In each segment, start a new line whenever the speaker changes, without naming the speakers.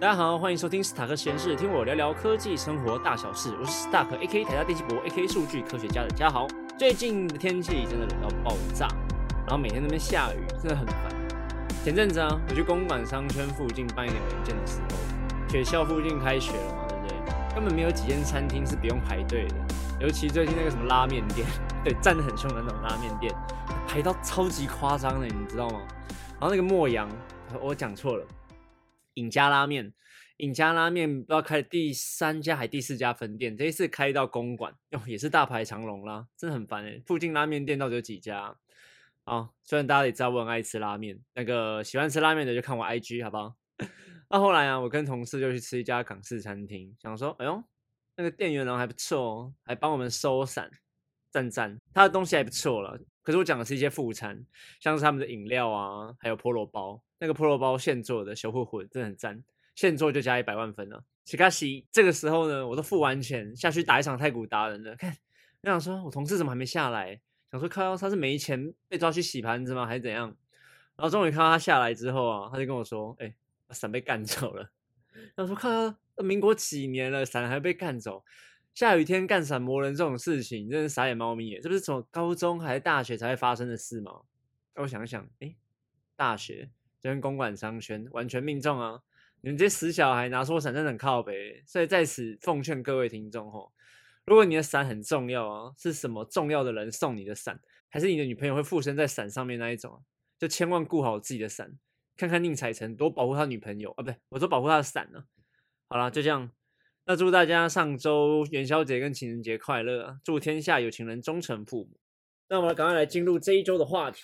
大家好，欢迎收听斯塔克实验室，听我聊聊科技生活大小事。我是斯塔克 A.K. 台大电气博 A.K. 数据科学家的嘉豪。最近的天气真的冷到爆炸，然后每天那边下雨，真的很烦。前阵子啊，我去公馆商圈附近办一点文件的时候，学校附近开学了嘛，对不对？根本没有几间餐厅是不用排队的，尤其最近那个什么拉面店，对，站得很凶的那种拉面店，排到超级夸张的，你知道吗？然后那个莫阳，我讲错了。尹家拉面，尹家拉面不知道开第三家还第四家分店，这一次开到公馆，哟也是大排长龙啦，真的很烦哎。附近拉面店到底有几家？啊，虽然大家也知道我很爱吃拉面，那个喜欢吃拉面的就看我 IG 好不好？那后来啊，我跟同事就去吃一家港式餐厅，想说，哎呦，那个店员人还不错哦，还帮我们收伞，赞赞，他的东西还不错了。可是我讲的是一些副餐，像是他们的饮料啊，还有菠萝包。那个菠萝包现做的，小混混真的很赞，现做就加一百万分了。奇卡西，这个时候呢，我都付完钱下去打一场太古达人了。看，我想说，我同事怎么还没下来？想说，靠，他是没钱被抓去洗盘子吗？还是怎样？然后终于看到他下来之后啊，他就跟我说：“哎，伞被干走了。”他说：“靠，民国几年了，伞还被干走？下雨天干伞磨人这种事情，真是傻眼猫咪耶！这不是从高中还是大学才会发生的事吗？”让我想想，哎，大学。就跟公馆商圈完全命中啊！你们这些死小孩拿错伞真的很靠北，所以在此奉劝各位听众吼，如果你的伞很重要啊，是什么重要的人送你的伞，还是你的女朋友会附身在伞上面那一种啊，就千万顾好自己的伞，看看宁采臣多保护他女朋友啊，不对，我说保护他的伞呢。好了，就这样，那祝大家上周元宵节跟情人节快乐，祝天下有情人终成父母。那我们赶快来进入这一周的话题。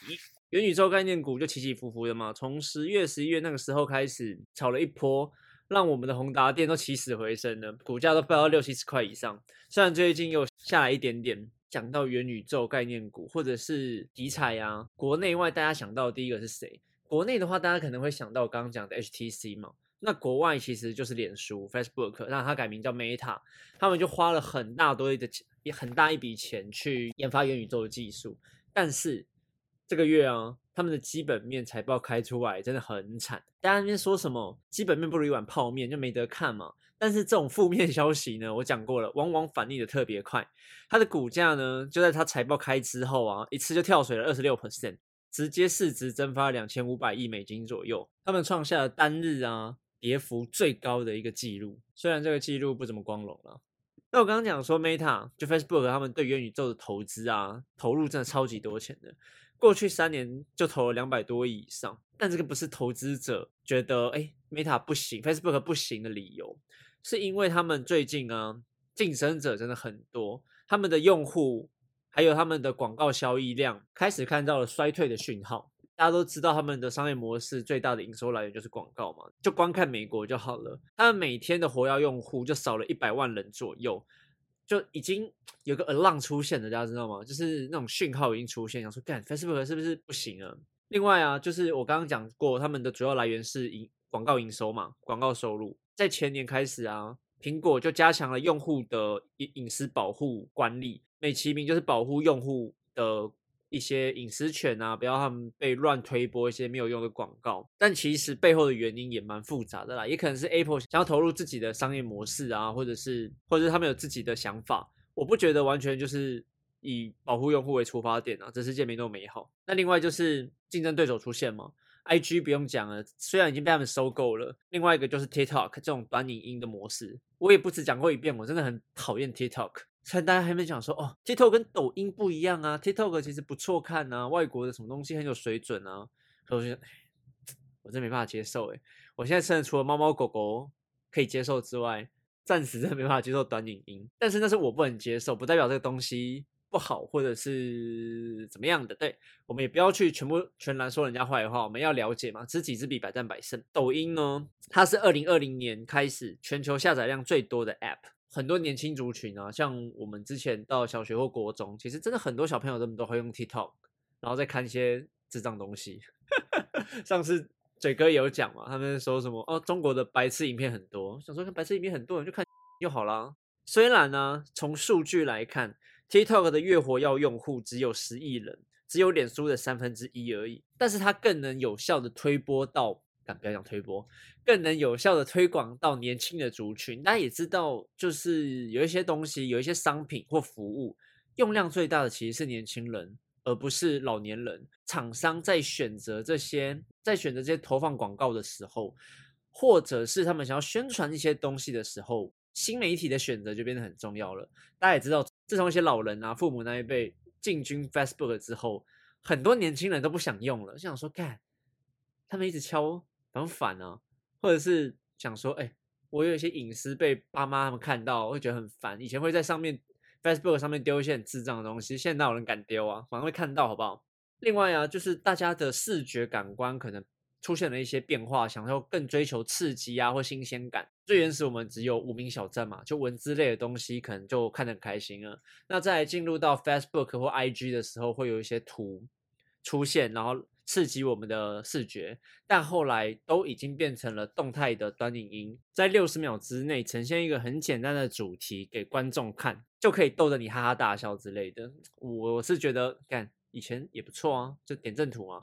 元宇宙概念股就起起伏伏的嘛，从十月、十一月那个时候开始炒了一波，让我们的宏达电都起死回生了，股价都飙到六七十块以上。虽然最近又下来一点点，讲到元宇宙概念股或者是题材呀，国内外大家想到第一个是谁？国内的话，大家可能会想到刚刚讲的 HTC 嘛。那国外其实就是脸书 Facebook，让它改名叫 Meta，他们就花了很大多的钱，很大一笔钱去研发元宇宙的技术，但是。这个月啊，他们的基本面财报开出来真的很惨。大家那边说什么基本面不如一碗泡面，就没得看嘛。但是这种负面 消息呢，我讲过了，往往反应的特别快。它的股价呢，就在它财报开之后啊，一次就跳水了二十六 percent，直接市值蒸发两千五百亿美金左右。他们创下了单日啊跌幅最高的一个记录。虽然这个记录不怎么光荣了。那我刚刚讲说 Meta 就 Facebook 他们对元宇宙的投资啊，投入真的超级多钱的。过去三年就投了两百多亿以上，但这个不是投资者觉得哎，Meta 不行，Facebook 不行的理由，是因为他们最近啊，竞争者真的很多，他们的用户还有他们的广告交易量开始看到了衰退的讯号。大家都知道他们的商业模式最大的营收来源就是广告嘛，就光看美国就好了，他们每天的活跃用户就少了一百万人左右。就已经有个 alarm 出现了，大家知道吗？就是那种讯号已经出现，想说干 Facebook 是不是不行了？另外啊，就是我刚刚讲过，他们的主要来源是营广告营收嘛，广告收入。在前年开始啊，苹果就加强了用户的隐隐私保护管理，美其名就是保护用户的。一些隐私权啊，不要他们被乱推播一些没有用的广告。但其实背后的原因也蛮复杂的啦，也可能是 Apple 想要投入自己的商业模式啊，或者是或者是他们有自己的想法。我不觉得完全就是以保护用户为出发点啊，这世界没那么美好。那另外就是竞争对手出现嘛，IG 不用讲了，虽然已经被他们收购了。另外一个就是 TikTok 这种短影音的模式，我也不止讲过一遍，我真的很讨厌 TikTok。才大家还没讲说哦，TikTok 跟抖音不一样啊，TikTok 其实不错看啊，外国的什么东西很有水准啊，可是我真没办法接受诶，我现在真的除了猫猫狗狗可以接受之外，暂时真的没办法接受短影音。但是那是我不能接受，不代表这个东西不好或者是怎么样的。对我们也不要去全部全然说人家坏话，我们要了解嘛，知己知彼，百战百胜。抖音呢，它是二零二零年开始全球下载量最多的 App。很多年轻族群啊，像我们之前到小学或国中，其实真的很多小朋友他们都会用 TikTok，然后再看一些智障东西。上次嘴哥有讲嘛，他们说什么哦，中国的白痴影片很多，想说看白痴影片很多人就看就好啦。虽然呢，从数据来看，TikTok 的月活跃用户只有十亿人，只有脸书的三分之一而已，但是它更能有效的推播到敢不要讲推播，更能有效的推广到年轻的族群。大家也知道，就是有一些东西，有一些商品或服务，用量最大的其实是年轻人，而不是老年人。厂商在选择这些，在选择这些投放广告的时候，或者是他们想要宣传一些东西的时候，新媒体的选择就变得很重要了。大家也知道，自从一些老人啊、父母那一辈进军 Facebook 之后，很多年轻人都不想用了，就想说，干，他们一直敲。很烦啊，或者是想说，哎，我有一些隐私被爸妈他们看到，会觉得很烦。以前会在上面 Facebook 上面丢一些很智障的东西，现在哪有人敢丢啊？反而会看到，好不好？另外啊，就是大家的视觉感官可能出现了一些变化，想要更追求刺激啊或新鲜感。最原始我们只有无名小站嘛，就文字类的东西可能就看得很开心了。那在进入到 Facebook 或 IG 的时候，会有一些图出现，然后。刺激我们的视觉，但后来都已经变成了动态的短影音，在六十秒之内呈现一个很简单的主题给观众看，就可以逗得你哈哈大笑之类的。我是觉得，看以前也不错啊，就点阵图啊。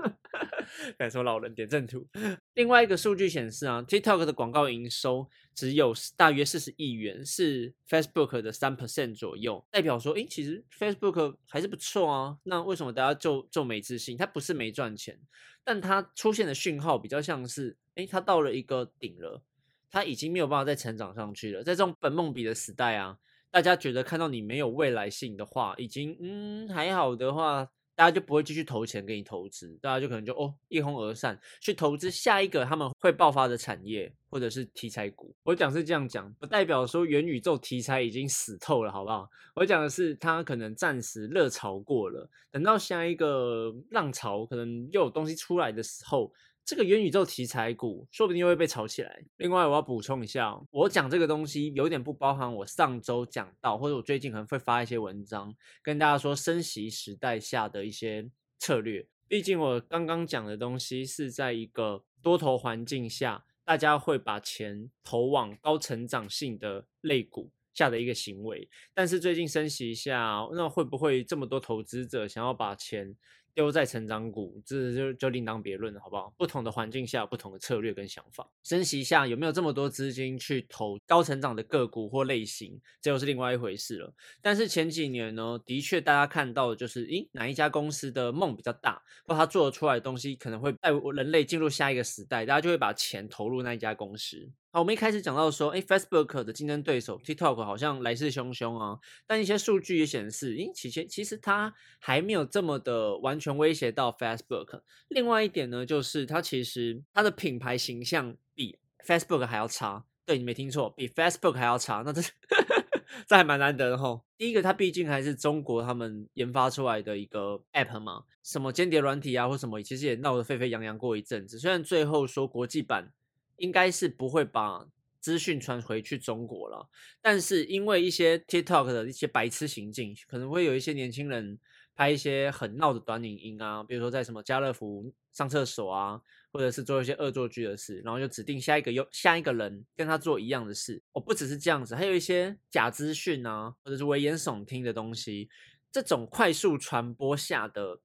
敢说老人点正图。另外一个数据显示啊，TikTok 的广告营收只有大约四十亿元，是 Facebook 的三 percent 左右，代表说，诶，其实 Facebook 还是不错啊。那为什么大家就就没自信？它不是没赚钱，但它出现的讯号比较像是，诶，它到了一个顶了，它已经没有办法再成长上去了。在这种本梦比的时代啊，大家觉得看到你没有未来性的话，已经嗯还好的话。大家就不会继续投钱给你投资，大家就可能就哦一哄而散去投资下一个他们会爆发的产业或者是题材股。我讲是这样讲，不代表说元宇宙题材已经死透了，好不好？我讲的是它可能暂时热潮过了，等到下一个浪潮可能又有东西出来的时候。这个元宇宙题材股说不定又会被炒起来。另外，我要补充一下，我讲这个东西有点不包含我上周讲到，或者我最近可能会发一些文章，跟大家说升息时代下的一些策略。毕竟我刚刚讲的东西是在一个多头环境下，大家会把钱投往高成长性的类股下的一个行为。但是最近升息一下，那会不会这么多投资者想要把钱？丢在成长股，这就就另当别论了，好不好？不同的环境下，不同的策略跟想法。升息下有没有这么多资金去投高成长的个股或类型，这又是另外一回事了。但是前几年呢，的确大家看到的就是，诶，哪一家公司的梦比较大，或他做出来的东西可能会带人类进入下一个时代，大家就会把钱投入那一家公司。好，我们一开始讲到说，哎，Facebook 的竞争对手 TikTok 好像来势汹汹啊，但一些数据也显示，咦，其实其实它还没有这么的完全威胁到 Facebook。另外一点呢，就是它其实它的品牌形象比 Facebook 还要差。对你没听错，比 Facebook 还要差。那这 这还蛮难得的吼。第一个，它毕竟还是中国他们研发出来的一个 App 嘛，什么间谍软体啊或什么，其实也闹得沸沸扬扬过一阵子。虽然最后说国际版。应该是不会把资讯传回去中国了，但是因为一些 TikTok 的一些白痴行径，可能会有一些年轻人拍一些很闹的短影音啊，比如说在什么家乐福上厕所啊，或者是做一些恶作剧的事，然后就指定下一个又下一个人跟他做一样的事。哦，不只是这样子，还有一些假资讯啊，或者是危言耸听的东西，这种快速传播下的。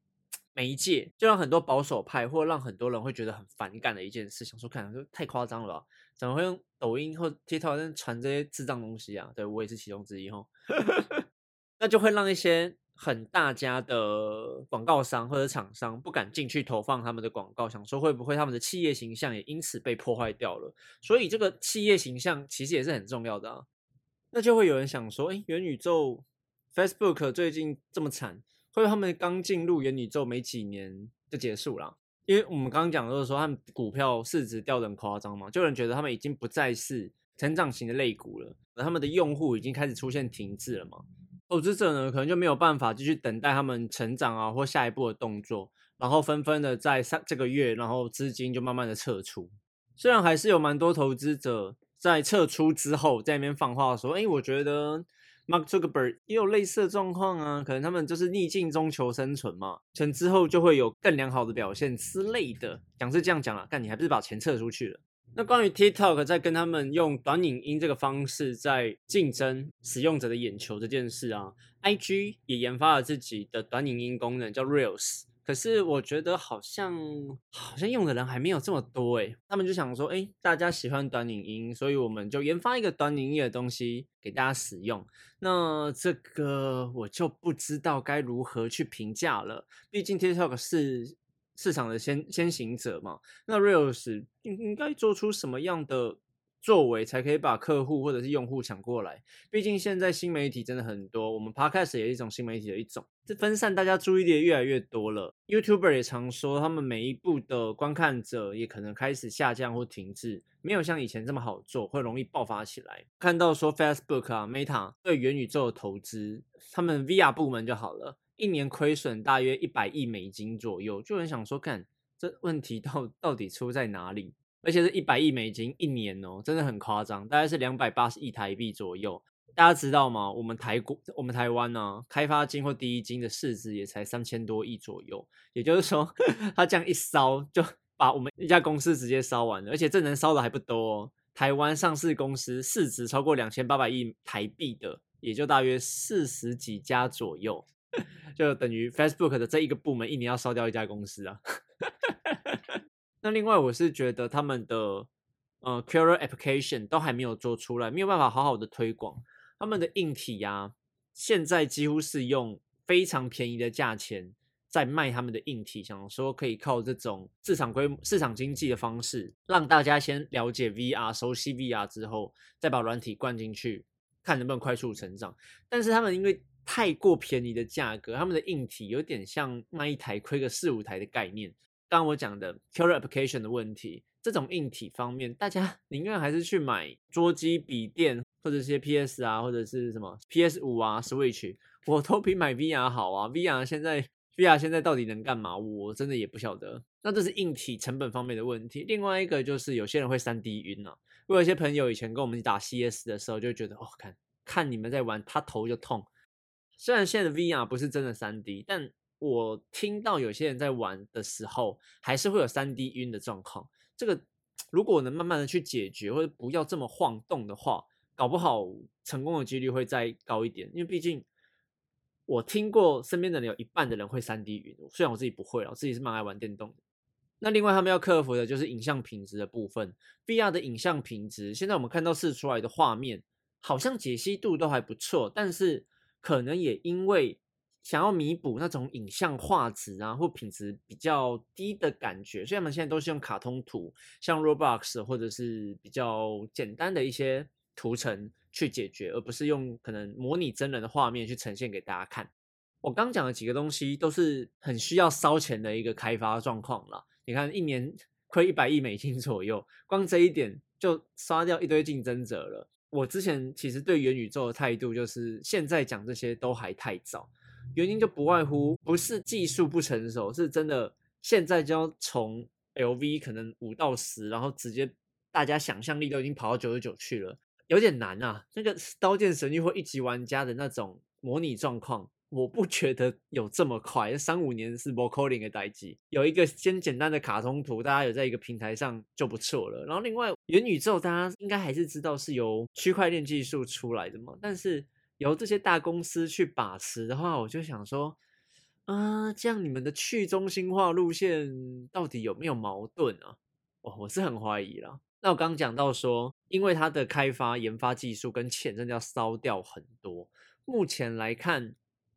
媒介就让很多保守派，或让很多人会觉得很反感的一件事，想说看就太夸张了吧？怎么会用抖音或 TikTok 在传这些智障东西啊？对我也是其中之一哈。那就会让一些很大家的广告商或者厂商不敢进去投放他们的广告，想说会不会他们的企业形象也因此被破坏掉了？所以这个企业形象其实也是很重要的啊。那就会有人想说，哎，元宇宙 Facebook 最近这么惨。或者他们刚进入元宇宙没几年就结束了，因为我们刚刚讲就是说他们股票市值掉的很夸张嘛，就有人觉得他们已经不再是成长型的类股了，而他们的用户已经开始出现停滞了嘛，投资者呢可能就没有办法继续等待他们成长啊或下一步的动作，然后纷纷的在上这个月，然后资金就慢慢的撤出，虽然还是有蛮多投资者在撤出之后在那边放话说，哎，我觉得。Mark Zuckerberg 也有类似的状况啊，可能他们就是逆境中求生存嘛，成之后就会有更良好的表现之类的。讲是这样讲了，但你还不是把钱撤出去了？那关于 TikTok 在跟他们用短影音这个方式在竞争使用者的眼球这件事啊，IG 也研发了自己的短影音功能，叫 Reels。可是我觉得好像好像用的人还没有这么多诶，他们就想说，哎，大家喜欢短影音，所以我们就研发一个短影音的东西给大家使用。那这个我就不知道该如何去评价了，毕竟 TikTok 是市场的先先行者嘛。那 Reels 应应该做出什么样的？作为才可以把客户或者是用户抢过来，毕竟现在新媒体真的很多，我们 Podcast 也是一种新媒体的一种，这分散大家注意力越来越多了。YouTuber 也常说，他们每一步的观看者也可能开始下降或停滞，没有像以前这么好做，会容易爆发起来。看到说 Facebook 啊、Meta 对元宇宙的投资，他们 VR 部门就好了，一年亏损大约一百亿美金左右，就很想说，看这问题到到底出在哪里？而且是一百亿美金一年哦，真的很夸张，大概是两百八十亿台币左右。大家知道吗？我们台国、我们台湾呢，开发金或第一金的市值也才三千多亿左右。也就是说，他这样一烧，就把我们一家公司直接烧完了。而且这能烧的还不多哦。台湾上市公司市值超过两千八百亿台币的，也就大约四十几家左右，就等于 Facebook 的这一个部门一年要烧掉一家公司啊。那另外，我是觉得他们的呃 Killer Application 都还没有做出来，没有办法好好的推广他们的硬体呀。现在几乎是用非常便宜的价钱在卖他们的硬体，想说可以靠这种市场规、市场经济的方式，让大家先了解 VR、熟悉 VR 之后，再把软体灌进去，看能不能快速成长。但是他们因为太过便宜的价格，他们的硬体有点像卖一台亏个四五台的概念。刚我讲的 killer application 的问题，这种硬体方面，大家 宁愿还是去买桌机、笔电，或者一些 PS 啊，或者是什么 PS 五啊、Switch，我都比买 VR 好啊。VR 现在 VR 现在到底能干嘛？我真的也不晓得。那这是硬体成本方面的问题。另外一个就是有些人会三 D 晕啊。我有些朋友以前跟我们打 CS 的时候，就觉得哦，看看你们在玩，他头就痛。虽然现在的 VR 不是真的三 D，但我听到有些人在玩的时候，还是会有三 D 晕的状况。这个如果能慢慢的去解决，或者不要这么晃动的话，搞不好成功的几率会再高一点。因为毕竟我听过身边的人有一半的人会三 D 晕，虽然我自己不会，我自己是蛮爱玩电动的。那另外他们要克服的就是影像品质的部分。VR 的影像品质，现在我们看到试出来的画面，好像解析度都还不错，但是可能也因为。想要弥补那种影像画质啊或品质比较低的感觉，所以他们现在都是用卡通图，像 Roblox 或者是比较简单的一些图层去解决，而不是用可能模拟真人的画面去呈现给大家看。我刚讲的几个东西都是很需要烧钱的一个开发状况了。你看，一年 亏一百亿美金左右，光这一点就刷掉一堆竞争者了。我之前其实对元宇宙的态度就是，现在讲这些都还太早。原因就不外乎不是技术不成熟，是真的现在就要从 LV 可能五到十，然后直接大家想象力都已经跑到九十九去了，有点难啊。那个刀剑神域或一级玩家的那种模拟状况，我不觉得有这么快，三五年是 vocoding 的代际，有一个先简单的卡通图，大家有在一个平台上就不错了。然后另外元宇宙，大家应该还是知道是由区块链技术出来的嘛，但是。由这些大公司去把持的话，我就想说，啊，这样你们的去中心化路线到底有没有矛盾啊？哦，我是很怀疑了。那我刚讲到说，因为它的开发研发技术跟钱真的要烧掉很多。目前来看，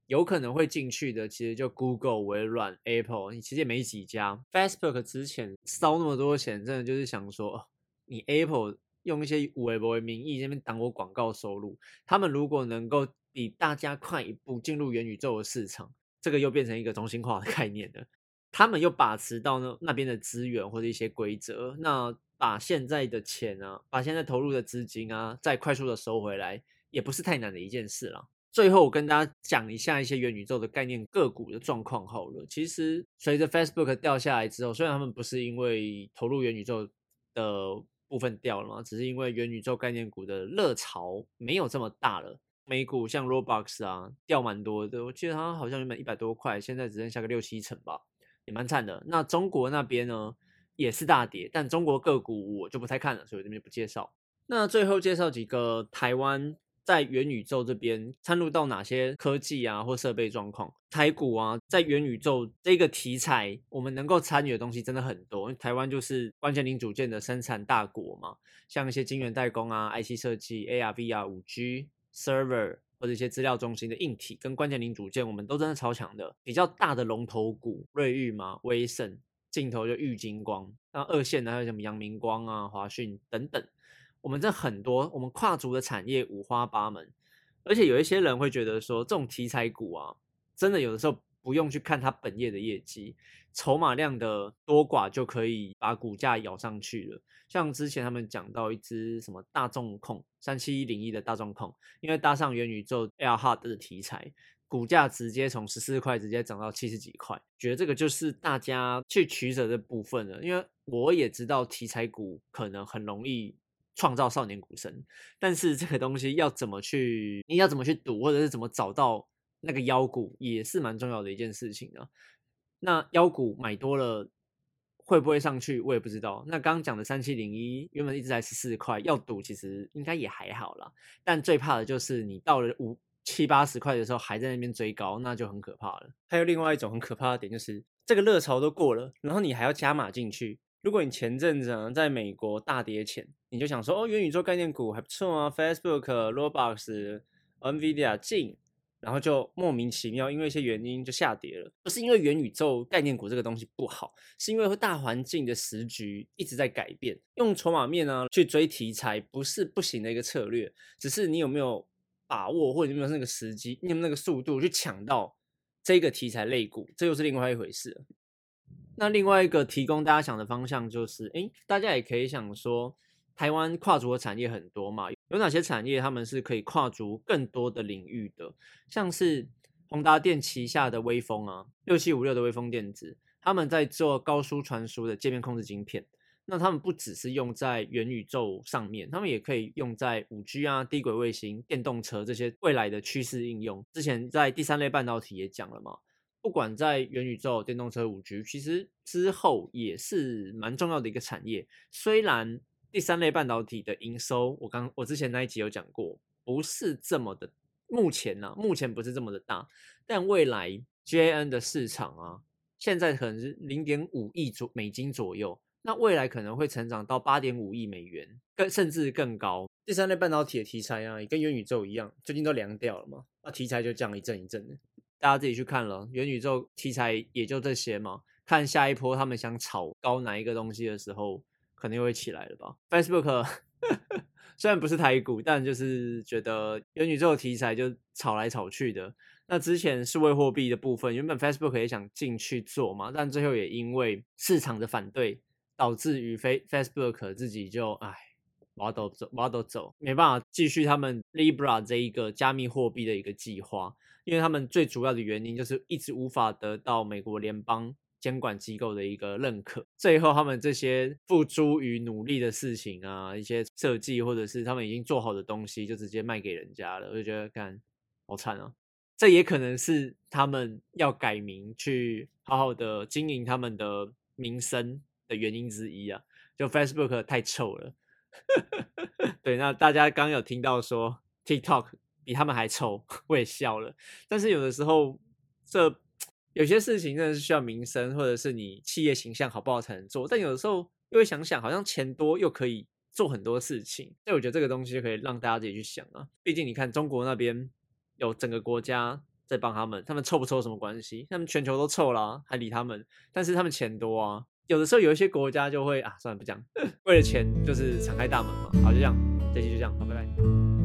有可能会进去的，其实就 Google、微软、Apple，你其实也没几家。Facebook 之前烧那么多钱，真的就是想说，你 Apple。用一些微博为名义，这边挡我广告收入。他们如果能够比大家快一步进入元宇宙的市场，这个又变成一个中心化的概念了。他们又把持到那那边的资源或者一些规则，那把现在的钱啊，把现在投入的资金啊，再快速的收回来，也不是太难的一件事了。最后，我跟大家讲一下一些元宇宙的概念个股的状况好了。其实，随着 Facebook 掉下来之后，虽然他们不是因为投入元宇宙的。部分掉了嘛，只是因为元宇宙概念股的热潮没有这么大了。美股像 Roblox 啊，掉蛮多的，我记得它好像原本一百多块，现在只剩下个六七成吧，也蛮惨的。那中国那边呢，也是大跌，但中国个股我就不太看了，所以我这边不介绍。那最后介绍几个台湾在元宇宙这边参入到哪些科技啊或设备状况？台股啊，在元宇宙这个题材，我们能够参与的东西真的很多。因为台湾就是关键零组件的生产大国嘛，像一些晶圆代工啊、IC 设计、AR、VR、五 G server 或者一些资料中心的硬体跟关键零组件，我们都真的超强的。比较大的龙头股，瑞昱嘛、威盛，镜头就玉金光，那二线的还有什么阳明光啊、华讯等等。我们这很多，我们跨足的产业五花八门，而且有一些人会觉得说，这种题材股啊，真的有的时候不用去看它本业的业绩，筹码量的多寡就可以把股价咬上去了。像之前他们讲到一只什么大众控三七一零一的大众控，因为搭上元宇宙 Air Hard 的题材，股价直接从十四块直接涨到七十几块，觉得这个就是大家去取舍的部分了。因为我也知道题材股可能很容易。创造少年股神，但是这个东西要怎么去，你要怎么去赌，或者是怎么找到那个妖股，也是蛮重要的一件事情啊。那妖股买多了会不会上去，我也不知道。那刚刚讲的三七零一原本一直在十四块，要赌其实应该也还好啦。但最怕的就是你到了五七八十块的时候还在那边追高，那就很可怕了。还有另外一种很可怕的点就是，这个热潮都过了，然后你还要加码进去。如果你前阵子啊在美国大跌前，你就想说哦，元宇宙概念股还不错啊，Facebook、Roblox、Nvidia 进，然后就莫名其妙因为一些原因就下跌了。不是因为元宇宙概念股这个东西不好，是因为大环境的时局一直在改变。用筹码面呢去追题材不是不行的一个策略，只是你有没有把握，或者有没有那个时机，你有没有那个速度去抢到这个题材类股，这又是另外一回事。那另外一个提供大家想的方向就是，哎，大家也可以想说，台湾跨足的产业很多嘛，有哪些产业他们是可以跨足更多的领域的？像是宏达电旗下的微风啊，六七五六的微风电子，他们在做高速传输的界面控制晶片，那他们不只是用在元宇宙上面，他们也可以用在五 G 啊、低轨卫星、电动车这些未来的趋势应用。之前在第三类半导体也讲了嘛。不管在元宇宙、电动车、五 G，其实之后也是蛮重要的一个产业。虽然第三类半导体的营收，我刚我之前那一集有讲过，不是这么的，目前呢，目前不是这么的大，但未来 JN 的市场啊，现在可能是零点五亿左美金左右，那未来可能会成长到八点五亿美元，更甚至更高。第三类半导体的题材啊，也跟元宇宙一样，最近都凉掉了嘛，那题材就降一阵一阵的。大家自己去看了，元宇宙题材也就这些嘛。看下一波他们想炒高哪一个东西的时候，肯定会起来了吧？Facebook 虽然不是台股，但就是觉得元宇宙题材就炒来炒去的。那之前数位货币的部分，原本 Facebook 也想进去做嘛，但最后也因为市场的反对，导致于 Face Facebook 自己就唉，挖都走，挖都走，没办法继续他们 Libra 这一个加密货币的一个计划。因为他们最主要的原因就是一直无法得到美国联邦监管机构的一个认可，最后他们这些付诸于努力的事情啊，一些设计或者是他们已经做好的东西，就直接卖给人家了，我就觉得干好惨啊！这也可能是他们要改名去好好的经营他们的名声的原因之一啊！就 Facebook 太臭了，对，那大家刚有听到说 TikTok。比他们还臭，我也笑了。但是有的时候，这有些事情真的是需要名声，或者是你企业形象好不好才能做。但有的时候又会想想，好像钱多又可以做很多事情。所以我觉得这个东西就可以让大家自己去想啊。毕竟你看中国那边有整个国家在帮他们，他们臭不臭什么关系？他们全球都臭了，还理他们？但是他们钱多啊。有的时候有一些国家就会啊，算了不讲，为了钱就是敞开大门嘛。好，就这样，这期就这样，好，拜拜。